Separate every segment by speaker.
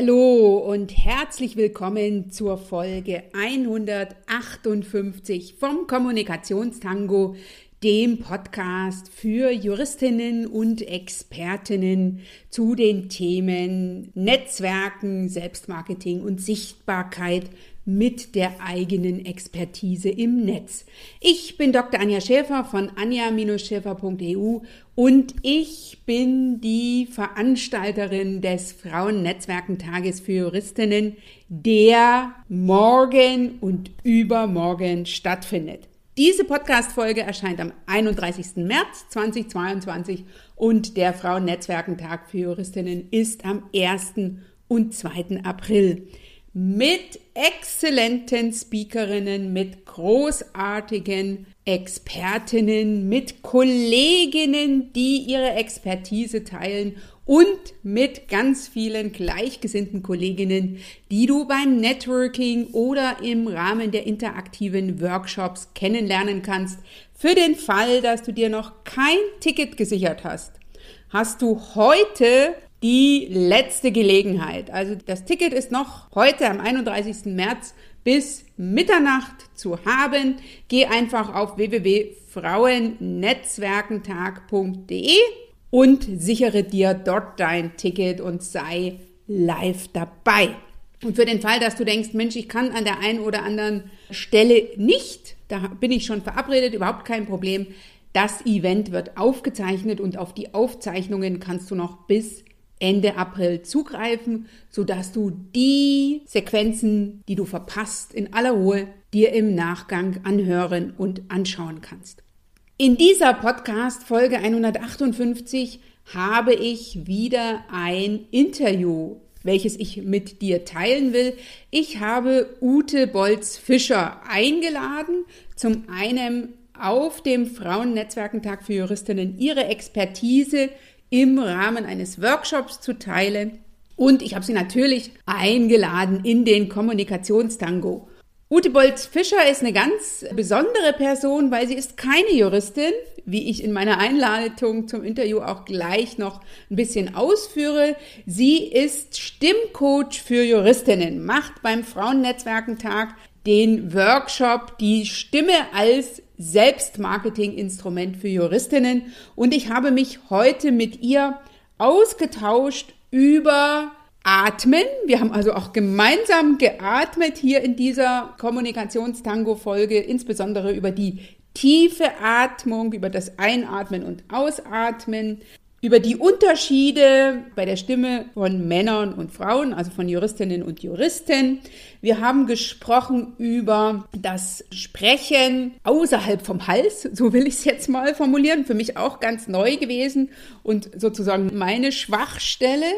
Speaker 1: Hallo und herzlich willkommen zur Folge 158 vom Kommunikationstango, dem Podcast für Juristinnen und Expertinnen zu den Themen Netzwerken, Selbstmarketing und Sichtbarkeit mit der eigenen Expertise im Netz. Ich bin Dr. Anja Schäfer von anja-schäfer.eu und ich bin die Veranstalterin des Frauennetzwerkentages für Juristinnen, der morgen und übermorgen stattfindet. Diese Podcast-Folge erscheint am 31. März 2022 und der Frauennetzwerkentag für Juristinnen ist am 1. und 2. April mit exzellenten Speakerinnen, mit großartigen Expertinnen, mit Kolleginnen, die ihre Expertise teilen und mit ganz vielen gleichgesinnten Kolleginnen, die du beim Networking oder im Rahmen der interaktiven Workshops kennenlernen kannst. Für den Fall, dass du dir noch kein Ticket gesichert hast, hast du heute die letzte Gelegenheit. Also das Ticket ist noch heute am 31. März bis Mitternacht zu haben. Geh einfach auf www.frauennetzwerkentag.de und sichere dir dort dein Ticket und sei live dabei. Und für den Fall, dass du denkst, Mensch, ich kann an der einen oder anderen Stelle nicht, da bin ich schon verabredet, überhaupt kein Problem. Das Event wird aufgezeichnet und auf die Aufzeichnungen kannst du noch bis Ende April zugreifen, sodass du die Sequenzen, die du verpasst, in aller Ruhe dir im Nachgang anhören und anschauen kannst. In dieser Podcast Folge 158 habe ich wieder ein Interview, welches ich mit dir teilen will. Ich habe Ute Bolz-Fischer eingeladen, zum einen auf dem Frauennetzwerkentag für Juristinnen ihre Expertise im Rahmen eines Workshops zu teilen. Und ich habe sie natürlich eingeladen in den Kommunikationstango. Ute Bolz-Fischer ist eine ganz besondere Person, weil sie ist keine Juristin, wie ich in meiner Einladung zum Interview auch gleich noch ein bisschen ausführe. Sie ist Stimmcoach für Juristinnen, macht beim Frauennetzwerkentag den Workshop Die Stimme als Selbstmarketinginstrument für Juristinnen und ich habe mich heute mit ihr ausgetauscht über Atmen. Wir haben also auch gemeinsam geatmet hier in dieser Kommunikationstango-Folge, insbesondere über die tiefe Atmung, über das Einatmen und Ausatmen, über die Unterschiede bei der Stimme von Männern und Frauen, also von Juristinnen und Juristen. Wir haben gesprochen über das Sprechen außerhalb vom Hals, so will ich es jetzt mal formulieren, für mich auch ganz neu gewesen und sozusagen meine Schwachstelle,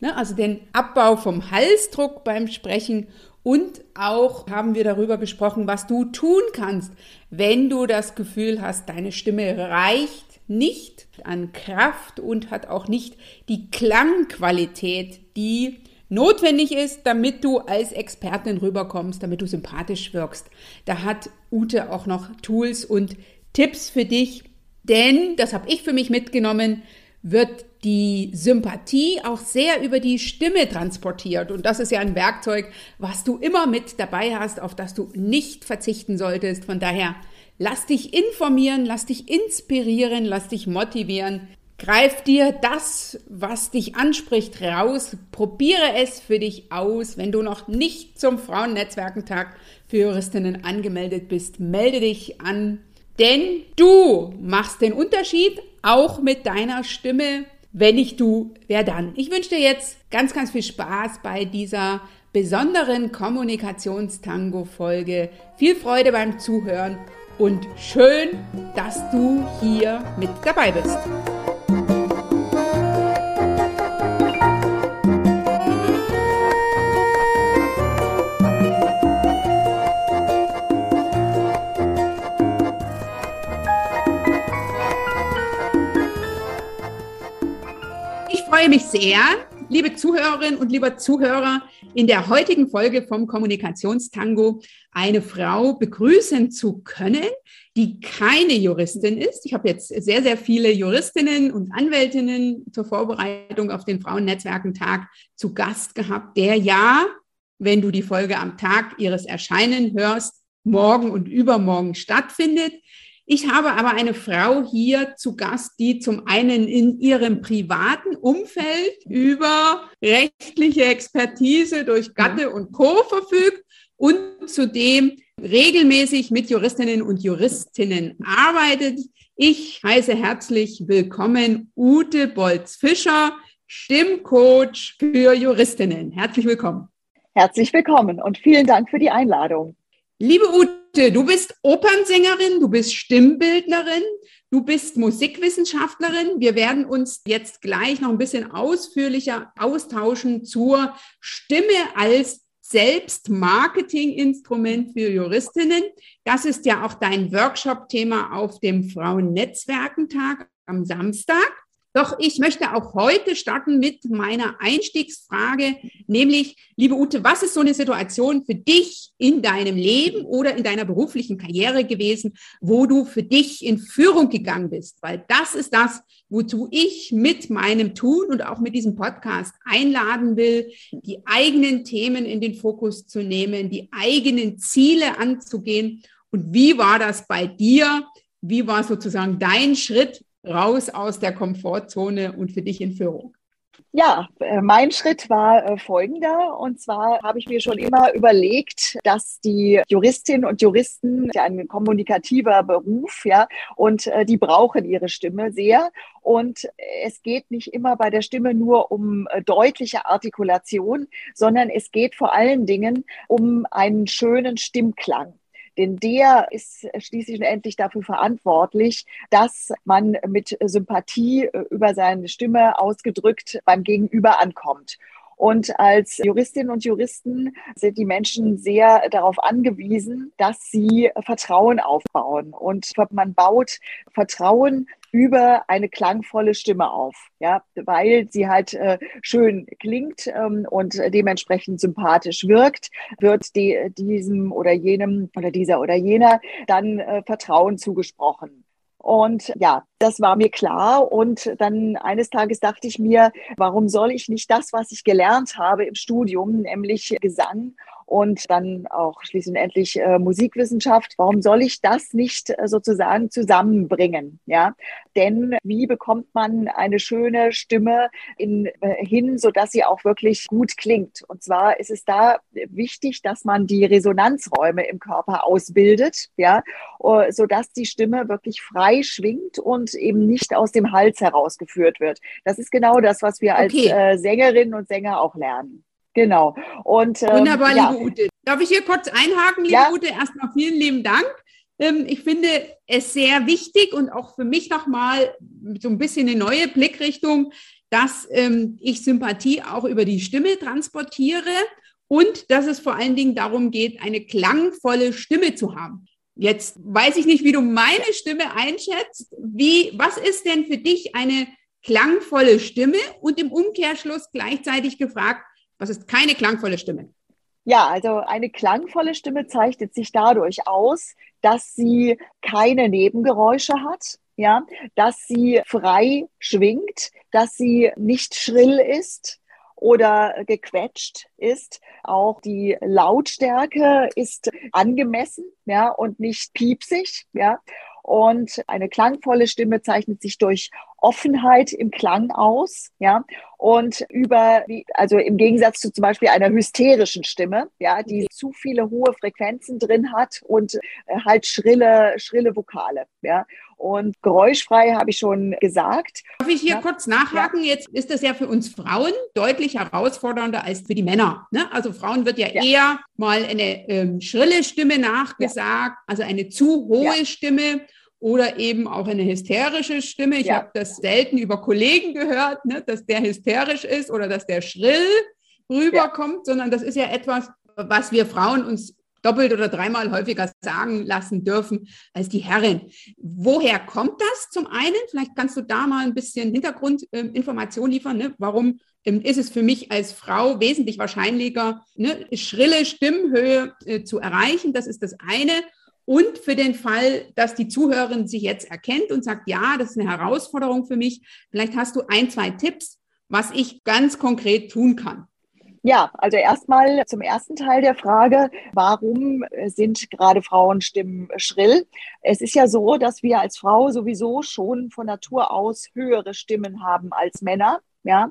Speaker 1: ne, also den Abbau vom Halsdruck beim Sprechen und auch haben wir darüber gesprochen, was du tun kannst, wenn du das Gefühl hast, deine Stimme reicht nicht an Kraft und hat auch nicht die Klangqualität, die notwendig ist, damit du als Expertin rüberkommst, damit du sympathisch wirkst. Da hat Ute auch noch Tools und Tipps für dich, denn, das habe ich für mich mitgenommen, wird die Sympathie auch sehr über die Stimme transportiert. Und das ist ja ein Werkzeug, was du immer mit dabei hast, auf das du nicht verzichten solltest. Von daher Lass dich informieren, lass dich inspirieren, lass dich motivieren. Greif dir das, was dich anspricht, raus. Probiere es für dich aus. Wenn du noch nicht zum Frauennetzwerkentag für Juristinnen angemeldet bist, melde dich an. Denn du machst den Unterschied, auch mit deiner Stimme. Wenn nicht du, wer dann? Ich wünsche dir jetzt ganz, ganz viel Spaß bei dieser besonderen Kommunikationstango-Folge. Viel Freude beim Zuhören und schön, dass du hier mit dabei bist. Ich freue mich sehr, liebe Zuhörerinnen und lieber Zuhörer, in der heutigen Folge vom Kommunikationstango eine Frau begrüßen zu können, die keine Juristin ist. Ich habe jetzt sehr, sehr viele Juristinnen und Anwältinnen zur Vorbereitung auf den Frauennetzwerkentag zu Gast gehabt, der ja, wenn du die Folge am Tag ihres Erscheinen hörst, morgen und übermorgen stattfindet. Ich habe aber eine Frau hier zu Gast, die zum einen in ihrem privaten Umfeld über rechtliche Expertise durch Gatte und Co. verfügt und zudem regelmäßig mit Juristinnen und Juristinnen arbeitet. Ich heiße herzlich willkommen Ute Bolz-Fischer, Stimmcoach für Juristinnen. Herzlich willkommen.
Speaker 2: Herzlich willkommen und vielen Dank für die Einladung.
Speaker 1: Liebe Ute, du bist Opernsängerin, du bist Stimmbildnerin, du bist Musikwissenschaftlerin. Wir werden uns jetzt gleich noch ein bisschen ausführlicher austauschen zur Stimme als Selbstmarketinginstrument für Juristinnen. Das ist ja auch dein Workshop-Thema auf dem Frauennetzwerkentag am Samstag. Doch ich möchte auch heute starten mit meiner Einstiegsfrage, nämlich, liebe Ute, was ist so eine Situation für dich in deinem Leben oder in deiner beruflichen Karriere gewesen, wo du für dich in Führung gegangen bist? Weil das ist das, wozu ich mit meinem Tun und auch mit diesem Podcast einladen will, die eigenen Themen in den Fokus zu nehmen, die eigenen Ziele anzugehen. Und wie war das bei dir? Wie war sozusagen dein Schritt raus aus der Komfortzone und für dich in Führung?
Speaker 2: Ja, äh, mein Schritt war äh, folgender. Und zwar habe ich mir schon immer überlegt, dass die Juristinnen und Juristen ja ein kommunikativer Beruf, ja, und äh, die brauchen ihre Stimme sehr. Und es geht nicht immer bei der Stimme nur um deutliche Artikulation, sondern es geht vor allen Dingen um einen schönen Stimmklang. Denn der ist schließlich und endlich dafür verantwortlich, dass man mit Sympathie äh, über seine Stimme ausgedrückt beim Gegenüber ankommt. Und als Juristinnen und Juristen sind die Menschen sehr darauf angewiesen, dass sie Vertrauen aufbauen. Und man baut Vertrauen über eine klangvolle Stimme auf, ja, weil sie halt äh, schön klingt ähm, und dementsprechend sympathisch wirkt, wird die, diesem oder jenem oder dieser oder jener dann äh, Vertrauen zugesprochen. Und ja, das war mir klar. Und dann eines Tages dachte ich mir, warum soll ich nicht das, was ich gelernt habe im Studium, nämlich Gesang und dann auch schließlich äh, Musikwissenschaft. Warum soll ich das nicht äh, sozusagen zusammenbringen? Ja, denn wie bekommt man eine schöne Stimme in, äh, hin, so dass sie auch wirklich gut klingt? Und zwar ist es da wichtig, dass man die Resonanzräume im Körper ausbildet, ja, äh, so dass die Stimme wirklich frei schwingt und eben nicht aus dem Hals herausgeführt wird. Das ist genau das, was wir als okay. äh, Sängerinnen und Sänger auch lernen. Genau.
Speaker 1: Und, ähm, Wunderbar, ja. liebe Ute. Darf ich hier kurz einhaken, liebe ja. Ute? Erstmal vielen lieben Dank. Ähm, ich finde es sehr wichtig und auch für mich nochmal so ein bisschen eine neue Blickrichtung, dass ähm, ich Sympathie auch über die Stimme transportiere und dass es vor allen Dingen darum geht, eine klangvolle Stimme zu haben. Jetzt weiß ich nicht, wie du meine Stimme einschätzt. Wie, was ist denn für dich eine klangvolle Stimme? Und im Umkehrschluss gleichzeitig gefragt, was ist keine klangvolle Stimme?
Speaker 2: Ja, also eine klangvolle Stimme zeichnet sich dadurch aus, dass sie keine Nebengeräusche hat, ja, dass sie frei schwingt, dass sie nicht schrill ist oder gequetscht ist. Auch die Lautstärke ist angemessen, ja, und nicht piepsig, ja. Und eine klangvolle Stimme zeichnet sich durch Offenheit im Klang aus, ja, und über, also im Gegensatz zu zum Beispiel einer hysterischen Stimme, ja, die zu viele hohe Frequenzen drin hat und äh, halt schrille, schrille Vokale, ja. Und geräuschfrei habe ich schon gesagt.
Speaker 1: Darf ich hier ja? kurz nachhaken? Ja. Jetzt ist das ja für uns Frauen deutlich herausfordernder als für die Männer. Ne? Also Frauen wird ja, ja. eher mal eine ähm, schrille Stimme nachgesagt, also eine zu hohe Stimme oder eben auch eine hysterische Stimme. Ich habe das selten über Kollegen gehört, ne, dass der hysterisch ist oder dass der schrill rüberkommt, sondern das ist ja etwas, was wir Frauen uns doppelt oder dreimal häufiger sagen lassen dürfen als die Herren. Woher kommt das zum einen? Vielleicht kannst du da mal ein bisschen Hintergrundinformation liefern. Ne? Warum ähm, ist es für mich als Frau wesentlich wahrscheinlicher, ne, schrille Stimmhöhe äh, zu erreichen. Das ist das eine. Und für den Fall, dass die Zuhörerin sich jetzt erkennt und sagt, ja, das ist eine Herausforderung für mich, vielleicht hast du ein, zwei Tipps, was ich ganz konkret tun kann.
Speaker 2: Ja, also erstmal zum ersten Teil der Frage, warum sind gerade Frauenstimmen schrill? Es ist ja so, dass wir als Frau sowieso schon von Natur aus höhere Stimmen haben als Männer. Ja,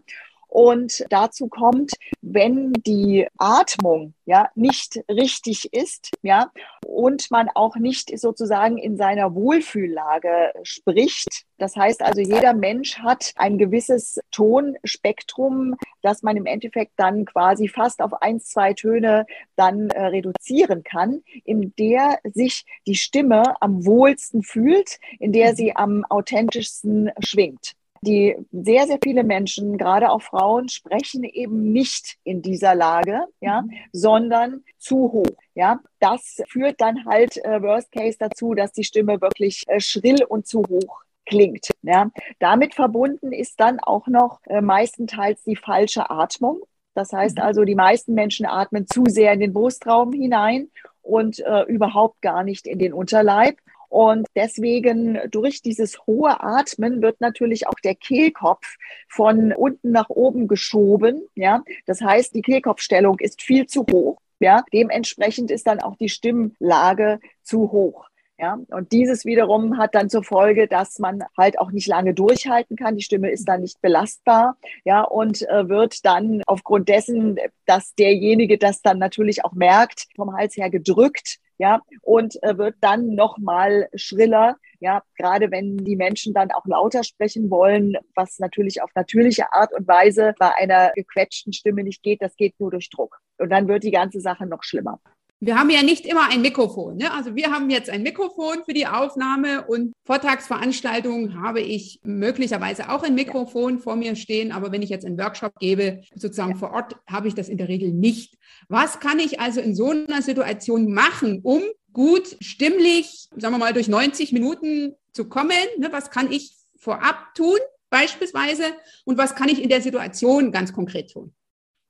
Speaker 2: und dazu kommt, wenn die Atmung ja nicht richtig ist, ja, und man auch nicht sozusagen in seiner Wohlfühllage spricht. Das heißt also, jeder Mensch hat ein gewisses Tonspektrum, das man im Endeffekt dann quasi fast auf eins, zwei Töne dann äh, reduzieren kann, in der sich die Stimme am wohlsten fühlt, in der sie am authentischsten schwingt die sehr, sehr viele Menschen, gerade auch Frauen, sprechen eben nicht in dieser Lage, ja, mhm. sondern zu hoch. Ja, das führt dann halt äh, Worst Case dazu, dass die Stimme wirklich äh, schrill und zu hoch klingt. Ja. Damit verbunden ist dann auch noch äh, meistenteils die falsche Atmung. Das heißt mhm. also, die meisten Menschen atmen zu sehr in den Brustraum hinein und äh, überhaupt gar nicht in den Unterleib. Und deswegen durch dieses hohe Atmen wird natürlich auch der Kehlkopf von unten nach oben geschoben. Ja, das heißt, die Kehlkopfstellung ist viel zu hoch. Ja, dementsprechend ist dann auch die Stimmlage zu hoch. Ja, und dieses wiederum hat dann zur Folge, dass man halt auch nicht lange durchhalten kann. Die Stimme ist dann nicht belastbar. Ja, und äh, wird dann aufgrund dessen, dass derjenige das dann natürlich auch merkt, vom Hals her gedrückt ja, und äh, wird dann noch mal schriller, ja, gerade wenn die Menschen dann auch lauter sprechen wollen, was natürlich auf natürliche Art und Weise bei einer gequetschten Stimme nicht geht, das geht nur durch Druck. Und dann wird die ganze Sache noch schlimmer.
Speaker 1: Wir haben ja nicht immer ein Mikrofon. Ne? Also wir haben jetzt ein Mikrofon für die Aufnahme und Vortragsveranstaltungen habe ich möglicherweise auch ein Mikrofon vor mir stehen. Aber wenn ich jetzt einen Workshop gebe, sozusagen vor Ort, habe ich das in der Regel nicht. Was kann ich also in so einer Situation machen, um gut stimmlich, sagen wir mal, durch 90 Minuten zu kommen? Ne? Was kann ich vorab tun beispielsweise und was kann ich in der Situation ganz konkret tun?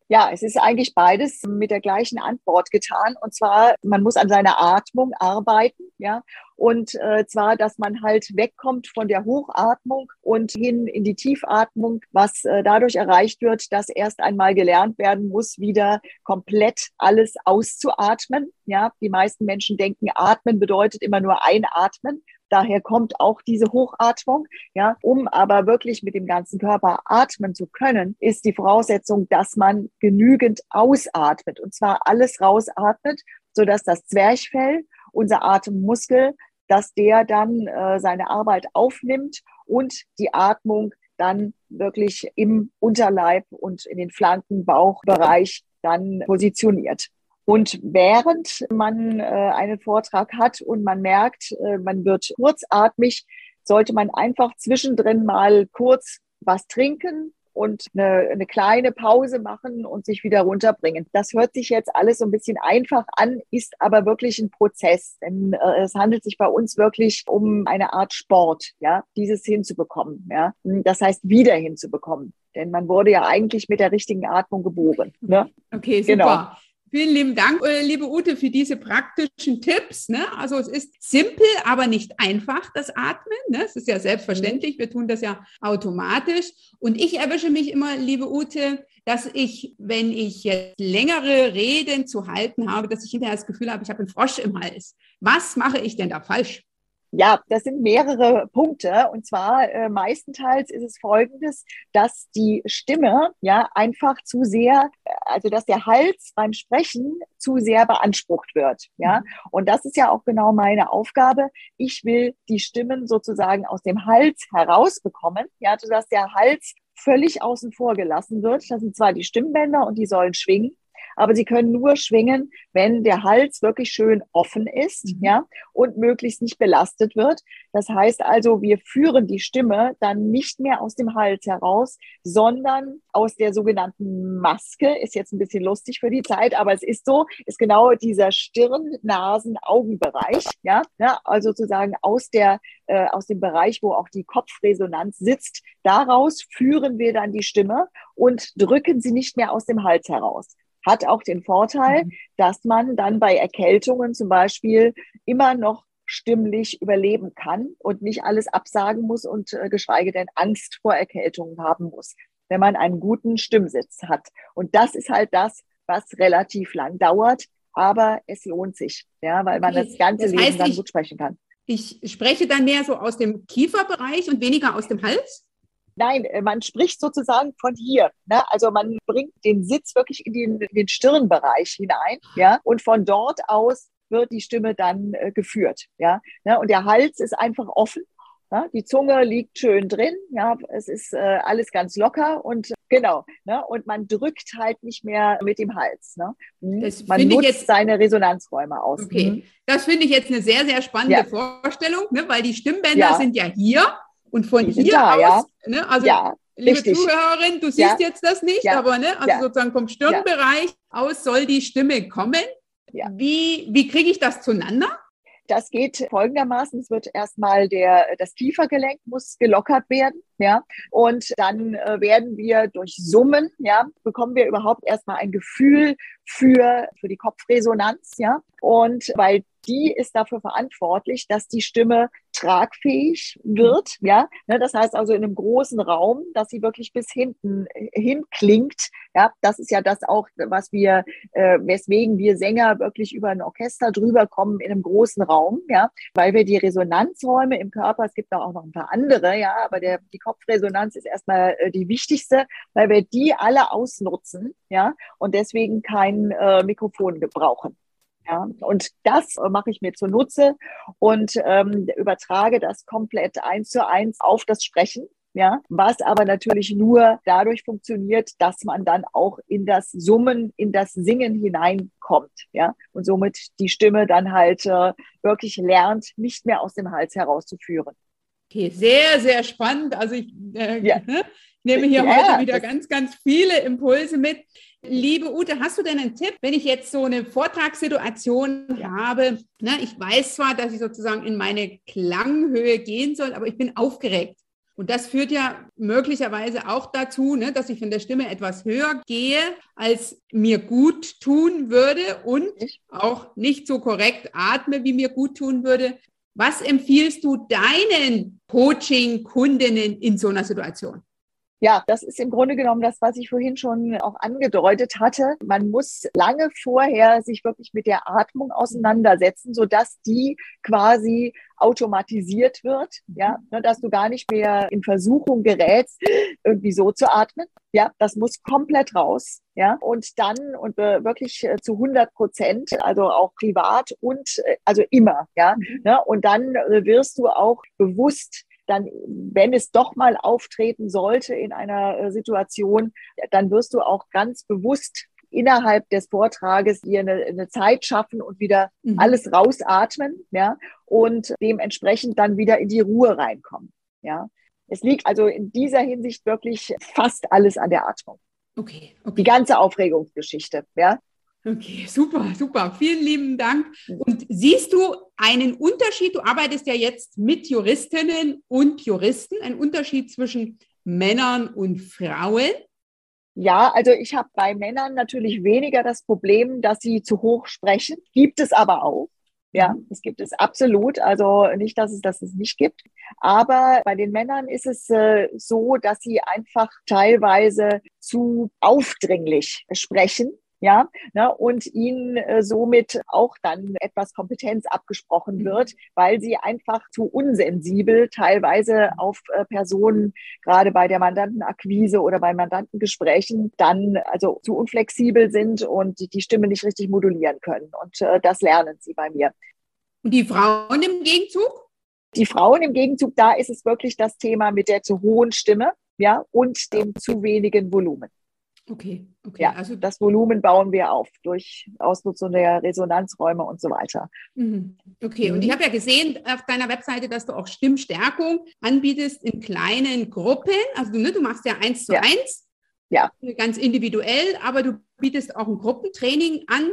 Speaker 2: Ja, es ist eigentlich beides mit der gleichen Antwort getan. Und zwar, man muss an seiner Atmung arbeiten, ja. Und äh, zwar, dass man halt wegkommt von der Hochatmung und hin in die Tiefatmung, was äh, dadurch erreicht wird, dass erst einmal gelernt werden muss, wieder komplett alles auszuatmen. Ja, die meisten Menschen denken, atmen bedeutet immer nur einatmen. Daher kommt auch diese Hochatmung. Ja, um aber wirklich mit dem ganzen Körper atmen zu können, ist die Voraussetzung, dass man genügend ausatmet und zwar alles rausatmet, so dass das Zwerchfell, unser Atemmuskel, dass der dann äh, seine Arbeit aufnimmt und die Atmung dann wirklich im Unterleib und in den Flanken, Bauchbereich dann positioniert. Und während man äh, einen Vortrag hat und man merkt, äh, man wird kurzatmig, sollte man einfach zwischendrin mal kurz was trinken und eine, eine kleine Pause machen und sich wieder runterbringen. Das hört sich jetzt alles so ein bisschen einfach an, ist aber wirklich ein Prozess, denn äh, es handelt sich bei uns wirklich um eine Art Sport, ja, dieses hinzubekommen, ja, das heißt wieder hinzubekommen. Denn man wurde ja eigentlich mit der richtigen Atmung geboren. Ne?
Speaker 1: Okay, super. Genau. Vielen lieben Dank, äh, liebe Ute, für diese praktischen Tipps. Ne? Also es ist simpel, aber nicht einfach, das Atmen. Ne? Es ist ja selbstverständlich, wir tun das ja automatisch. Und ich erwische mich immer, liebe Ute, dass ich, wenn ich jetzt längere Reden zu halten habe, dass ich hinterher das Gefühl habe, ich habe einen Frosch im Hals. Was mache ich denn da falsch?
Speaker 2: Ja, das sind mehrere Punkte. Und zwar äh, meistenteils ist es folgendes, dass die Stimme ja einfach zu sehr, also dass der Hals beim Sprechen zu sehr beansprucht wird. Ja, mhm. und das ist ja auch genau meine Aufgabe. Ich will die Stimmen sozusagen aus dem Hals herausbekommen, ja, sodass der Hals völlig außen vor gelassen wird. Das sind zwar die Stimmbänder und die sollen schwingen, aber sie können nur schwingen, wenn der Hals wirklich schön offen ist, mhm. ja, und möglichst nicht belastet wird. Das heißt also, wir führen die Stimme dann nicht mehr aus dem Hals heraus, sondern aus der sogenannten Maske. Ist jetzt ein bisschen lustig für die Zeit, aber es ist so, ist genau dieser Stirn, Nasen, Augenbereich, ja, ja also sozusagen aus der äh, aus dem Bereich, wo auch die Kopfresonanz sitzt. Daraus führen wir dann die Stimme und drücken sie nicht mehr aus dem Hals heraus. Hat auch den Vorteil, mhm. dass man dann bei Erkältungen zum Beispiel immer noch stimmlich überleben kann und nicht alles absagen muss und äh, geschweige denn Angst vor Erkältungen haben muss, wenn man einen guten Stimmsitz hat. Und das ist halt das, was relativ lang dauert, aber es lohnt sich, ja, weil man okay. das ganze das heißt, Leben dann ich, gut sprechen kann.
Speaker 1: Ich spreche dann mehr so aus dem Kieferbereich und weniger aus dem Hals?
Speaker 2: Nein, äh, man spricht sozusagen von hier. Ne? Also man bringt den Sitz wirklich in den, in den Stirnbereich hinein, ja, und von dort aus wird die Stimme dann äh, geführt, ja. Ne? Und der Hals ist einfach offen. Ja? Die Zunge liegt schön drin, ja, es ist äh, alles ganz locker und genau, ne? Und man drückt halt nicht mehr mit dem Hals. Ne? Mhm. man nutzt jetzt, seine Resonanzräume aus.
Speaker 1: Okay, mhm. das finde ich jetzt eine sehr, sehr spannende ja. Vorstellung, ne? weil die Stimmbänder ja. sind ja hier und von hier da, aus, ja. ne? also ja, liebe richtig. Zuhörerin, du siehst jetzt das nicht, aber ne? also sozusagen vom Stirnbereich aus soll die Stimme kommen. Wie, wie kriege ich das zueinander?
Speaker 2: Das geht folgendermaßen. Es wird erstmal der, das Kiefergelenk muss gelockert werden, ja. Und dann äh, werden wir durch Summen, ja, bekommen wir überhaupt erstmal ein Gefühl für, für die Kopfresonanz, ja. Und weil die ist dafür verantwortlich, dass die Stimme tragfähig wird. Ja, ne, das heißt also in einem großen Raum, dass sie wirklich bis hinten äh, hin klingt. Ja, das ist ja das auch, was wir, äh, weswegen wir Sänger wirklich über ein Orchester drüber kommen in einem großen Raum. Ja, weil wir die Resonanzräume im Körper, es gibt auch noch ein paar andere, ja, aber der, die Kopfresonanz ist erstmal äh, die wichtigste, weil wir die alle ausnutzen. Ja, und deswegen kein äh, Mikrofon gebrauchen. Ja, und das mache ich mir zunutze und ähm, übertrage das komplett eins zu eins auf das Sprechen. Ja, was aber natürlich nur dadurch funktioniert, dass man dann auch in das Summen, in das Singen hineinkommt, ja, und somit die Stimme dann halt äh, wirklich lernt, nicht mehr aus dem Hals herauszuführen.
Speaker 1: Okay, sehr, sehr spannend. Also ich äh, ja. nehme hier ja, heute wieder ganz, ganz viele Impulse mit. Liebe Ute, hast du denn einen Tipp, wenn ich jetzt so eine Vortragssituation habe? Ne, ich weiß zwar, dass ich sozusagen in meine Klanghöhe gehen soll, aber ich bin aufgeregt. Und das führt ja möglicherweise auch dazu, ne, dass ich von der Stimme etwas höher gehe, als mir gut tun würde und auch nicht so korrekt atme, wie mir gut tun würde. Was empfiehlst du deinen Coaching-Kundinnen in so einer Situation?
Speaker 2: Ja, das ist im Grunde genommen das, was ich vorhin schon auch angedeutet hatte. Man muss lange vorher sich wirklich mit der Atmung auseinandersetzen, sodass die quasi automatisiert wird, ja, ne, dass du gar nicht mehr in Versuchung gerätst, irgendwie so zu atmen. Ja, das muss komplett raus. Ja, und dann und äh, wirklich äh, zu 100 Prozent, also auch privat und äh, also immer. Ja, mhm. ne, und dann wirst du auch bewusst dann, wenn es doch mal auftreten sollte in einer äh, Situation, dann wirst du auch ganz bewusst innerhalb des Vortrages dir eine, eine Zeit schaffen und wieder mhm. alles rausatmen, ja, und dementsprechend dann wieder in die Ruhe reinkommen, ja. Es liegt also in dieser Hinsicht wirklich fast alles an der Atmung. Okay, okay. Die ganze Aufregungsgeschichte, ja.
Speaker 1: Okay, super, super. Vielen lieben Dank. Und siehst du einen Unterschied? Du arbeitest ja jetzt mit Juristinnen und Juristen, einen Unterschied zwischen Männern und Frauen?
Speaker 2: Ja, also ich habe bei Männern natürlich weniger das Problem, dass sie zu hoch sprechen. Gibt es aber auch. Ja, mhm. es gibt es absolut. Also nicht, dass es das es nicht gibt. Aber bei den Männern ist es äh, so, dass sie einfach teilweise zu aufdringlich sprechen ja, ne, und ihnen äh, somit auch dann etwas Kompetenz abgesprochen mhm. wird, weil sie einfach zu unsensibel teilweise auf äh, Personen, gerade bei der Mandantenakquise oder bei Mandantengesprächen, dann also zu unflexibel sind und die, die Stimme nicht richtig modulieren können. Und äh, das lernen sie bei mir.
Speaker 1: Und die Frauen im Gegenzug?
Speaker 2: Die Frauen im Gegenzug, da ist es wirklich das Thema mit der zu hohen Stimme, ja, und dem zu wenigen Volumen.
Speaker 1: Okay, okay.
Speaker 2: Ja, also das Volumen bauen wir auf durch Ausnutzung der Resonanzräume und so weiter.
Speaker 1: Mhm. Okay, und ich mhm. habe ja gesehen auf deiner Webseite, dass du auch Stimmstärkung anbietest in kleinen Gruppen. Also ne, du machst ja eins zu ja. eins. Ja. Ganz individuell, aber du bietest auch ein Gruppentraining an.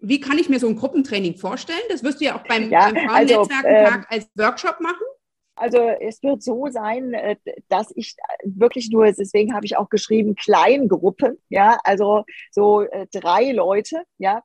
Speaker 1: Wie kann ich mir so ein Gruppentraining vorstellen? Das wirst du ja auch beim, ja, beim also, ähm, als Workshop machen.
Speaker 2: Also es wird so sein, äh, dass ich wirklich nur, deswegen habe ich auch geschrieben, Kleingruppen, ja, also so äh, drei Leute, ja,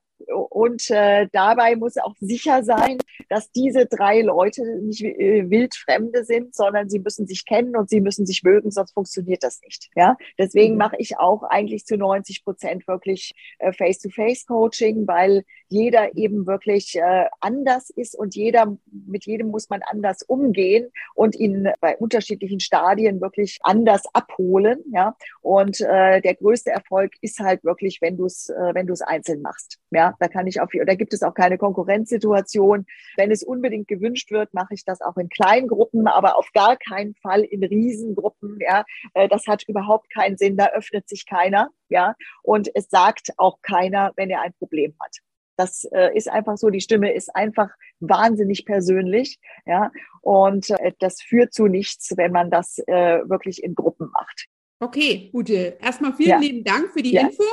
Speaker 2: und äh, dabei muss auch sicher sein, dass diese drei Leute nicht äh, wildfremde sind, sondern sie müssen sich kennen und sie müssen sich mögen, sonst funktioniert das nicht. Ja, deswegen mhm. mache ich auch eigentlich zu 90 Prozent wirklich äh, Face-to-Face-Coaching, weil jeder eben wirklich äh, anders ist und jeder mit jedem muss man anders umgehen und ihn bei unterschiedlichen Stadien wirklich anders abholen. Ja, und äh, der größte Erfolg ist halt wirklich, wenn du es, äh, wenn du es einzeln machst. Ja, da kann ich auf, da gibt es auch keine Konkurrenzsituation. Wenn es unbedingt gewünscht wird, mache ich das auch in kleinen Gruppen, aber auf gar keinen Fall in Riesengruppen. Ja, äh, das hat überhaupt keinen Sinn. Da öffnet sich keiner. Ja, und es sagt auch keiner, wenn er ein Problem hat. Das äh, ist einfach so, die Stimme ist einfach wahnsinnig persönlich, ja, und äh, das führt zu nichts, wenn man das äh, wirklich in Gruppen macht.
Speaker 1: Okay, Ute, erstmal vielen ja. lieben Dank für die ja. Info.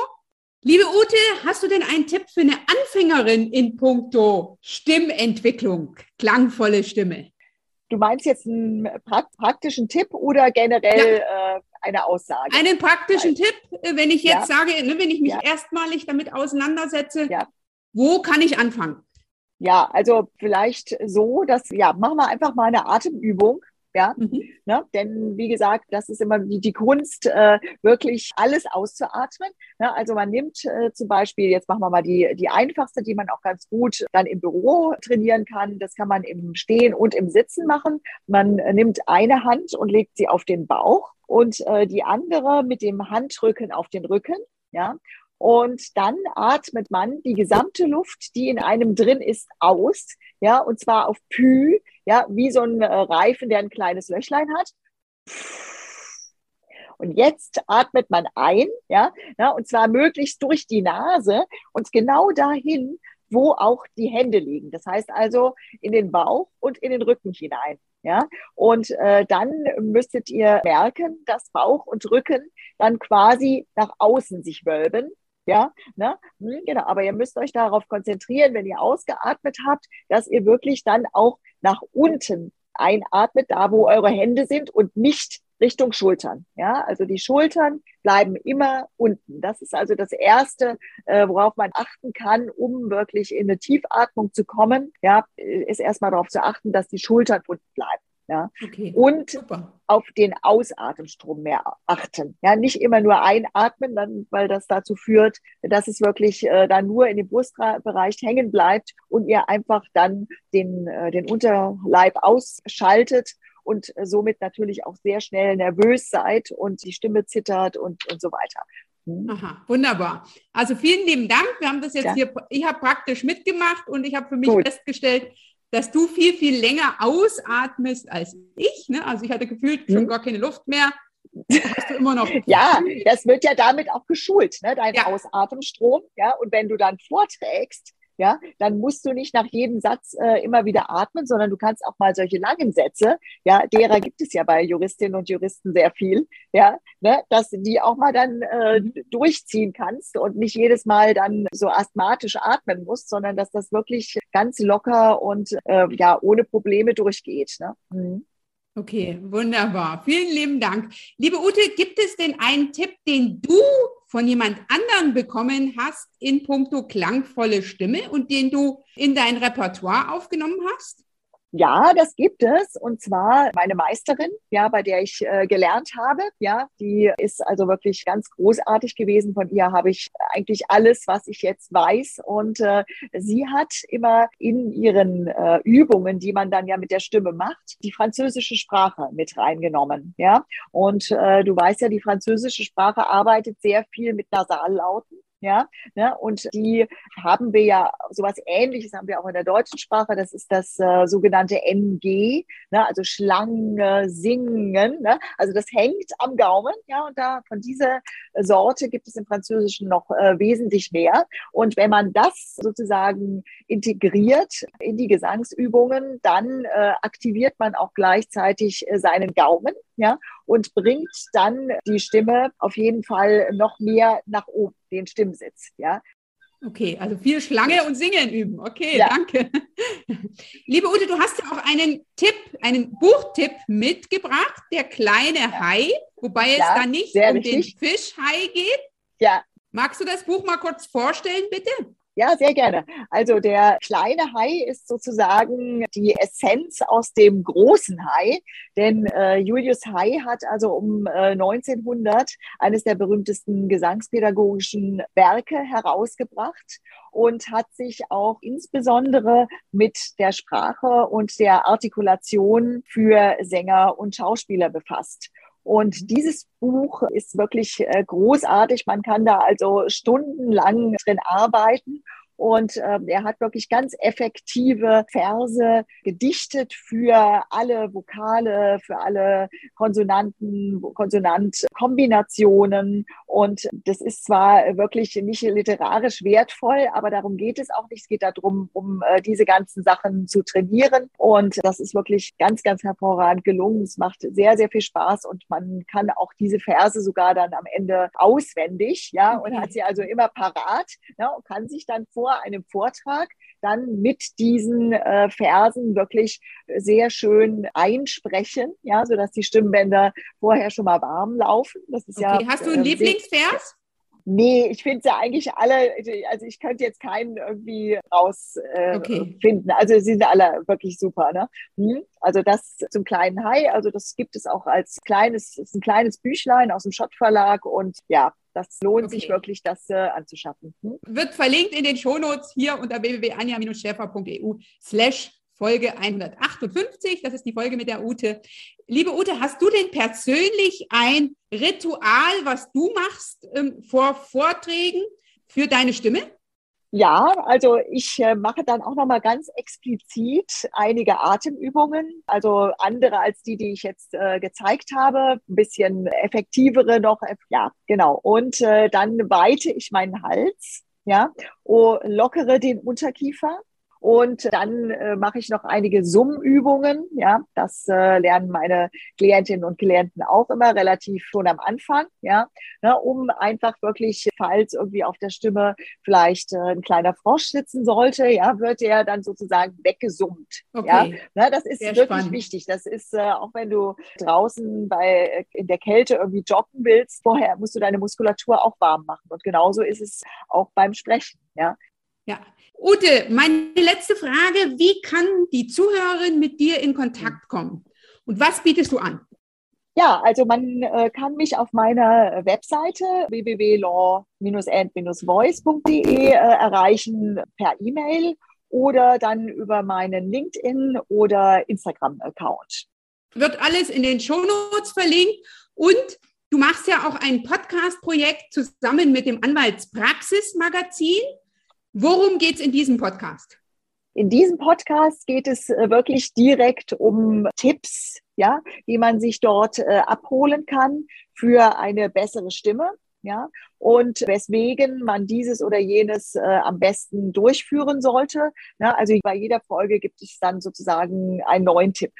Speaker 1: Liebe Ute, hast du denn einen Tipp für eine Anfängerin in puncto Stimmentwicklung, klangvolle Stimme?
Speaker 2: Du meinst jetzt einen praktischen Tipp oder generell ja. äh, eine Aussage?
Speaker 1: Einen praktischen Tipp, äh, wenn ich jetzt ja. sage, ne, wenn ich mich ja. erstmalig damit auseinandersetze, wo kann ich anfangen?
Speaker 2: Ja, also vielleicht so, dass, ja, machen wir einfach mal eine Atemübung. Ja, mhm. ne? denn wie gesagt, das ist immer die, die Kunst, äh, wirklich alles auszuatmen. Ne? Also man nimmt äh, zum Beispiel, jetzt machen wir mal die, die einfachste, die man auch ganz gut dann im Büro trainieren kann. Das kann man im Stehen und im Sitzen machen. Man äh, nimmt eine Hand und legt sie auf den Bauch und äh, die andere mit dem Handrücken auf den Rücken. Ja, und dann atmet man die gesamte Luft, die in einem drin ist, aus. Ja, und zwar auf Pü, ja, wie so ein äh, Reifen, der ein kleines Löchlein hat. Und jetzt atmet man ein, ja, ja, und zwar möglichst durch die Nase und genau dahin, wo auch die Hände liegen. Das heißt also in den Bauch und in den Rücken hinein. Ja, und äh, dann müsstet ihr merken, dass Bauch und Rücken dann quasi nach außen sich wölben ja, ne? Hm, genau. Aber ihr müsst euch darauf konzentrieren, wenn ihr ausgeatmet habt, dass ihr wirklich dann auch nach unten einatmet, da wo eure Hände sind und nicht Richtung Schultern. Ja, also die Schultern bleiben immer unten. Das ist also das erste, äh, worauf man achten kann, um wirklich in eine Tiefatmung zu kommen. Ja, ist erstmal darauf zu achten, dass die Schultern unten bleiben. Ja. Okay, und super. auf den Ausatemstrom mehr achten. Ja, nicht immer nur einatmen, dann, weil das dazu führt, dass es wirklich äh, dann nur in dem Brustbereich hängen bleibt und ihr einfach dann den, äh, den Unterleib ausschaltet und äh, somit natürlich auch sehr schnell nervös seid und die Stimme zittert und, und so weiter.
Speaker 1: Hm. Aha, wunderbar. Also vielen lieben Dank. Wir haben das jetzt ja. hier, ich habe praktisch mitgemacht und ich habe für mich Gut. festgestellt, dass du viel, viel länger ausatmest als ich. Ne? Also ich hatte gefühlt schon hm. gar keine Luft mehr.
Speaker 2: Hast du immer noch. ja, das wird ja damit auch geschult, ne? dein ja. Ausatemstrom. Ja? Und wenn du dann vorträgst, ja, dann musst du nicht nach jedem Satz äh, immer wieder atmen, sondern du kannst auch mal solche langen Sätze, ja, derer gibt es ja bei Juristinnen und Juristen sehr viel, ja, ne, dass du die auch mal dann äh, mhm. durchziehen kannst und nicht jedes Mal dann so asthmatisch atmen musst, sondern dass das wirklich ganz locker und äh, ja ohne Probleme durchgeht. Ne? Mhm.
Speaker 1: Okay, wunderbar. Vielen lieben Dank. Liebe Ute, gibt es denn einen Tipp, den du von jemand anderen bekommen hast in puncto klangvolle Stimme und den du in dein Repertoire aufgenommen hast?
Speaker 2: Ja, das gibt es. Und zwar meine Meisterin, ja, bei der ich äh, gelernt habe. Ja, die ist also wirklich ganz großartig gewesen. Von ihr habe ich eigentlich alles, was ich jetzt weiß. Und äh, sie hat immer in ihren äh, Übungen, die man dann ja mit der Stimme macht, die französische Sprache mit reingenommen. Ja, und äh, du weißt ja, die französische Sprache arbeitet sehr viel mit Nasallauten. Ja, ne? und die haben wir ja sowas ähnliches haben wir auch in der deutschen Sprache. Das ist das äh, sogenannte NG, ne? also Schlange, Singen. Ne? Also das hängt am Gaumen, ja, und da von dieser Sorte gibt es im Französischen noch äh, wesentlich mehr. Und wenn man das sozusagen integriert in die Gesangsübungen, dann äh, aktiviert man auch gleichzeitig äh, seinen Gaumen, ja, und bringt dann die Stimme auf jeden Fall noch mehr nach oben den Stimmsitz. Ja.
Speaker 1: Okay, also viel Schlange und Singen üben. Okay, ja. danke. Liebe Ute, du hast ja auch einen Tipp, einen Buchtipp mitgebracht, der kleine ja. Hai, wobei ja, es da nicht um richtig. den Fischhai geht. Ja. Magst du das Buch mal kurz vorstellen, bitte?
Speaker 2: Ja, sehr gerne. Also der kleine Hai ist sozusagen die Essenz aus dem großen Hai, denn äh, Julius Hai hat also um äh, 1900 eines der berühmtesten gesangspädagogischen Werke herausgebracht und hat sich auch insbesondere mit der Sprache und der Artikulation für Sänger und Schauspieler befasst. Und dieses Buch ist wirklich äh, großartig. Man kann da also stundenlang drin arbeiten. Und äh, er hat wirklich ganz effektive Verse gedichtet für alle Vokale, für alle Konsonanten, Konsonantkombinationen. Und das ist zwar wirklich nicht literarisch wertvoll, aber darum geht es auch nicht. Es geht darum, um äh, diese ganzen Sachen zu trainieren. Und das ist wirklich ganz, ganz hervorragend gelungen. Es macht sehr, sehr viel Spaß und man kann auch diese Verse sogar dann am Ende auswendig, ja, und hat sie also immer parat, ja, und kann sich dann vor vor einem Vortrag dann mit diesen äh, Versen wirklich sehr schön einsprechen, ja, sodass die Stimmbänder vorher schon mal warm laufen.
Speaker 1: Das ist okay. ja. Hast du einen äh, Lieblingsvers?
Speaker 2: Nee, ich finde ja eigentlich alle, also ich könnte jetzt keinen irgendwie rausfinden. Äh, okay. Also sie sind alle wirklich super. Ne? Hm? Also das zum kleinen Hai, also das gibt es auch als kleines, ist ein kleines Büchlein aus dem Schott Verlag und ja, das lohnt okay. sich wirklich, das äh, anzuschaffen. Hm?
Speaker 1: Wird verlinkt in den Shownotes hier unter www.anja-schäfer.eu slash Folge 158. Das ist die Folge mit der Ute. Liebe Ute, hast du denn persönlich ein Ritual, was du machst ähm, vor Vorträgen für deine Stimme?
Speaker 2: Ja, also ich äh, mache dann auch noch mal ganz explizit einige Atemübungen, also andere als die, die ich jetzt äh, gezeigt habe, ein bisschen effektivere noch. Ja, genau. Und äh, dann weite ich meinen Hals, ja, oh, lockere den Unterkiefer und dann äh, mache ich noch einige Summübungen. Ja, das äh, lernen meine Klientinnen und Klienten auch immer relativ schon am Anfang. Ja, ne, um einfach wirklich, falls irgendwie auf der Stimme vielleicht äh, ein kleiner Frosch sitzen sollte, ja, wird der dann sozusagen weggesummt. Okay. Ja, ne, das ist Sehr wirklich spannend. wichtig. Das ist äh, auch wenn du draußen bei äh, in der Kälte irgendwie joggen willst, vorher musst du deine Muskulatur auch warm machen. Und genauso ist es auch beim Sprechen. Ja,
Speaker 1: ja. Ute, meine letzte Frage, wie kann die Zuhörerin mit dir in Kontakt kommen? Und was bietest du an?
Speaker 2: Ja, also man äh, kann mich auf meiner Webseite www.law-and-voice.de äh, erreichen per E-Mail oder dann über meinen LinkedIn oder Instagram-Account.
Speaker 1: Wird alles in den Shownotes verlinkt und du machst ja auch ein Podcast-Projekt zusammen mit dem Anwaltspraxis-Magazin. Worum geht es in diesem Podcast?
Speaker 2: In diesem Podcast geht es äh, wirklich direkt um Tipps, ja, die man sich dort äh, abholen kann für eine bessere Stimme, ja, und weswegen man dieses oder jenes äh, am besten durchführen sollte. Ja, also bei jeder Folge gibt es dann sozusagen einen neuen Tipp.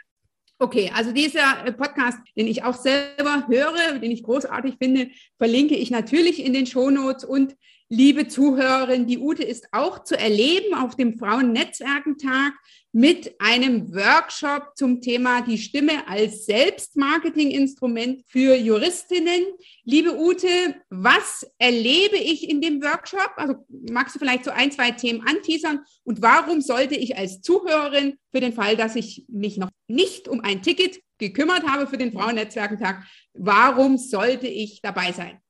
Speaker 1: Okay, also dieser äh, Podcast, den ich auch selber höre, den ich großartig finde, verlinke ich natürlich in den Shownotes und liebe Zuhörerin, die Ute ist auch zu erleben auf dem Frauennetzwerkentag mit einem Workshop zum Thema die Stimme als Selbstmarketinginstrument für Juristinnen. Liebe Ute, was erlebe ich in dem Workshop? Also magst du vielleicht so ein, zwei Themen anteasern? Und warum sollte ich als Zuhörerin für den Fall, dass ich mich noch nicht um ein Ticket gekümmert habe für den Frauennetzwerkentag, warum sollte ich dabei sein?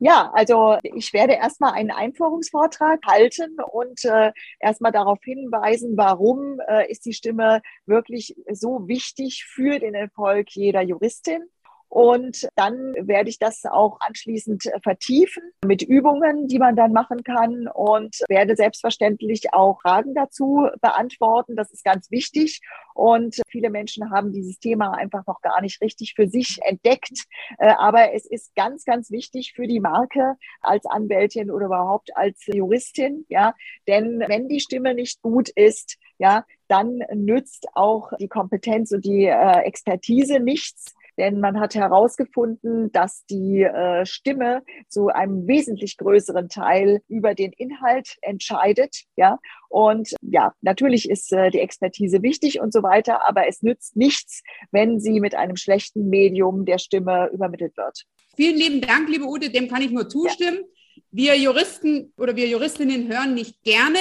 Speaker 2: Ja, also ich werde erstmal einen Einführungsvortrag halten und äh, erstmal darauf hinweisen, warum äh, ist die Stimme wirklich so wichtig für den Erfolg jeder Juristin. Und dann werde ich das auch anschließend vertiefen mit Übungen, die man dann machen kann und werde selbstverständlich auch Fragen dazu beantworten. Das ist ganz wichtig. Und viele Menschen haben dieses Thema einfach noch gar nicht richtig für sich entdeckt. Äh, aber es ist ganz, ganz wichtig für die Marke als Anwältin oder überhaupt als Juristin. Ja, denn wenn die Stimme nicht gut ist, ja, dann nützt auch die Kompetenz und die äh, Expertise nichts denn man hat herausgefunden, dass die äh, Stimme zu einem wesentlich größeren Teil über den Inhalt entscheidet. Ja, und ja, natürlich ist äh, die Expertise wichtig und so weiter, aber es nützt nichts, wenn sie mit einem schlechten Medium der Stimme übermittelt wird.
Speaker 1: Vielen lieben Dank, liebe Ute, dem kann ich nur zustimmen. Ja. Wir Juristen oder wir Juristinnen hören nicht gerne,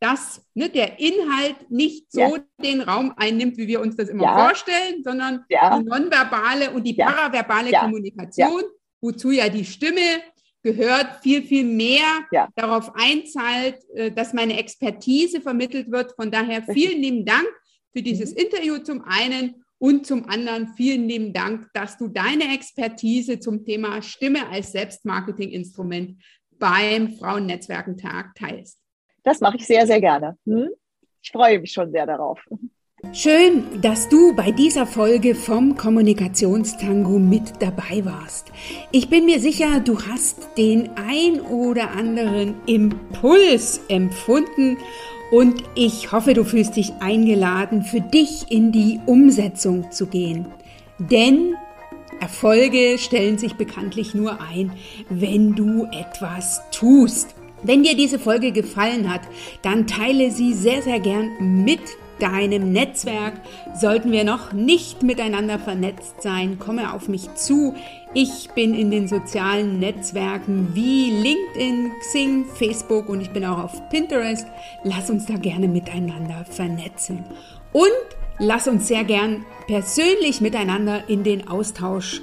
Speaker 1: dass ne, der Inhalt nicht so ja. den Raum einnimmt, wie wir uns das immer ja. vorstellen, sondern ja. die nonverbale und die paraverbale Kommunikation, wozu ja die Stimme gehört, viel, viel mehr darauf einzahlt, äh, dass meine Expertise vermittelt wird. Von daher vielen lieben Dank für dieses mhm. Interview zum einen und zum anderen vielen lieben Dank, dass du deine Expertise zum Thema Stimme als Selbstmarketinginstrument beim Frauennetzwerkentag teilst.
Speaker 2: Das mache ich sehr, sehr gerne. Hm? Ich freue mich schon sehr darauf.
Speaker 1: Schön, dass du bei dieser Folge vom Kommunikationstango mit dabei warst. Ich bin mir sicher, du hast den ein oder anderen Impuls empfunden und ich hoffe, du fühlst dich eingeladen, für dich in die Umsetzung zu gehen. Denn Erfolge stellen sich bekanntlich nur ein, wenn du etwas tust. Wenn dir diese Folge gefallen hat, dann teile sie sehr, sehr gern mit deinem Netzwerk. Sollten wir noch nicht miteinander vernetzt sein, komme auf mich zu. Ich bin in den sozialen Netzwerken wie LinkedIn, Xing, Facebook und ich bin auch auf Pinterest. Lass uns da gerne miteinander vernetzen. Und lass uns sehr gern persönlich miteinander in den Austausch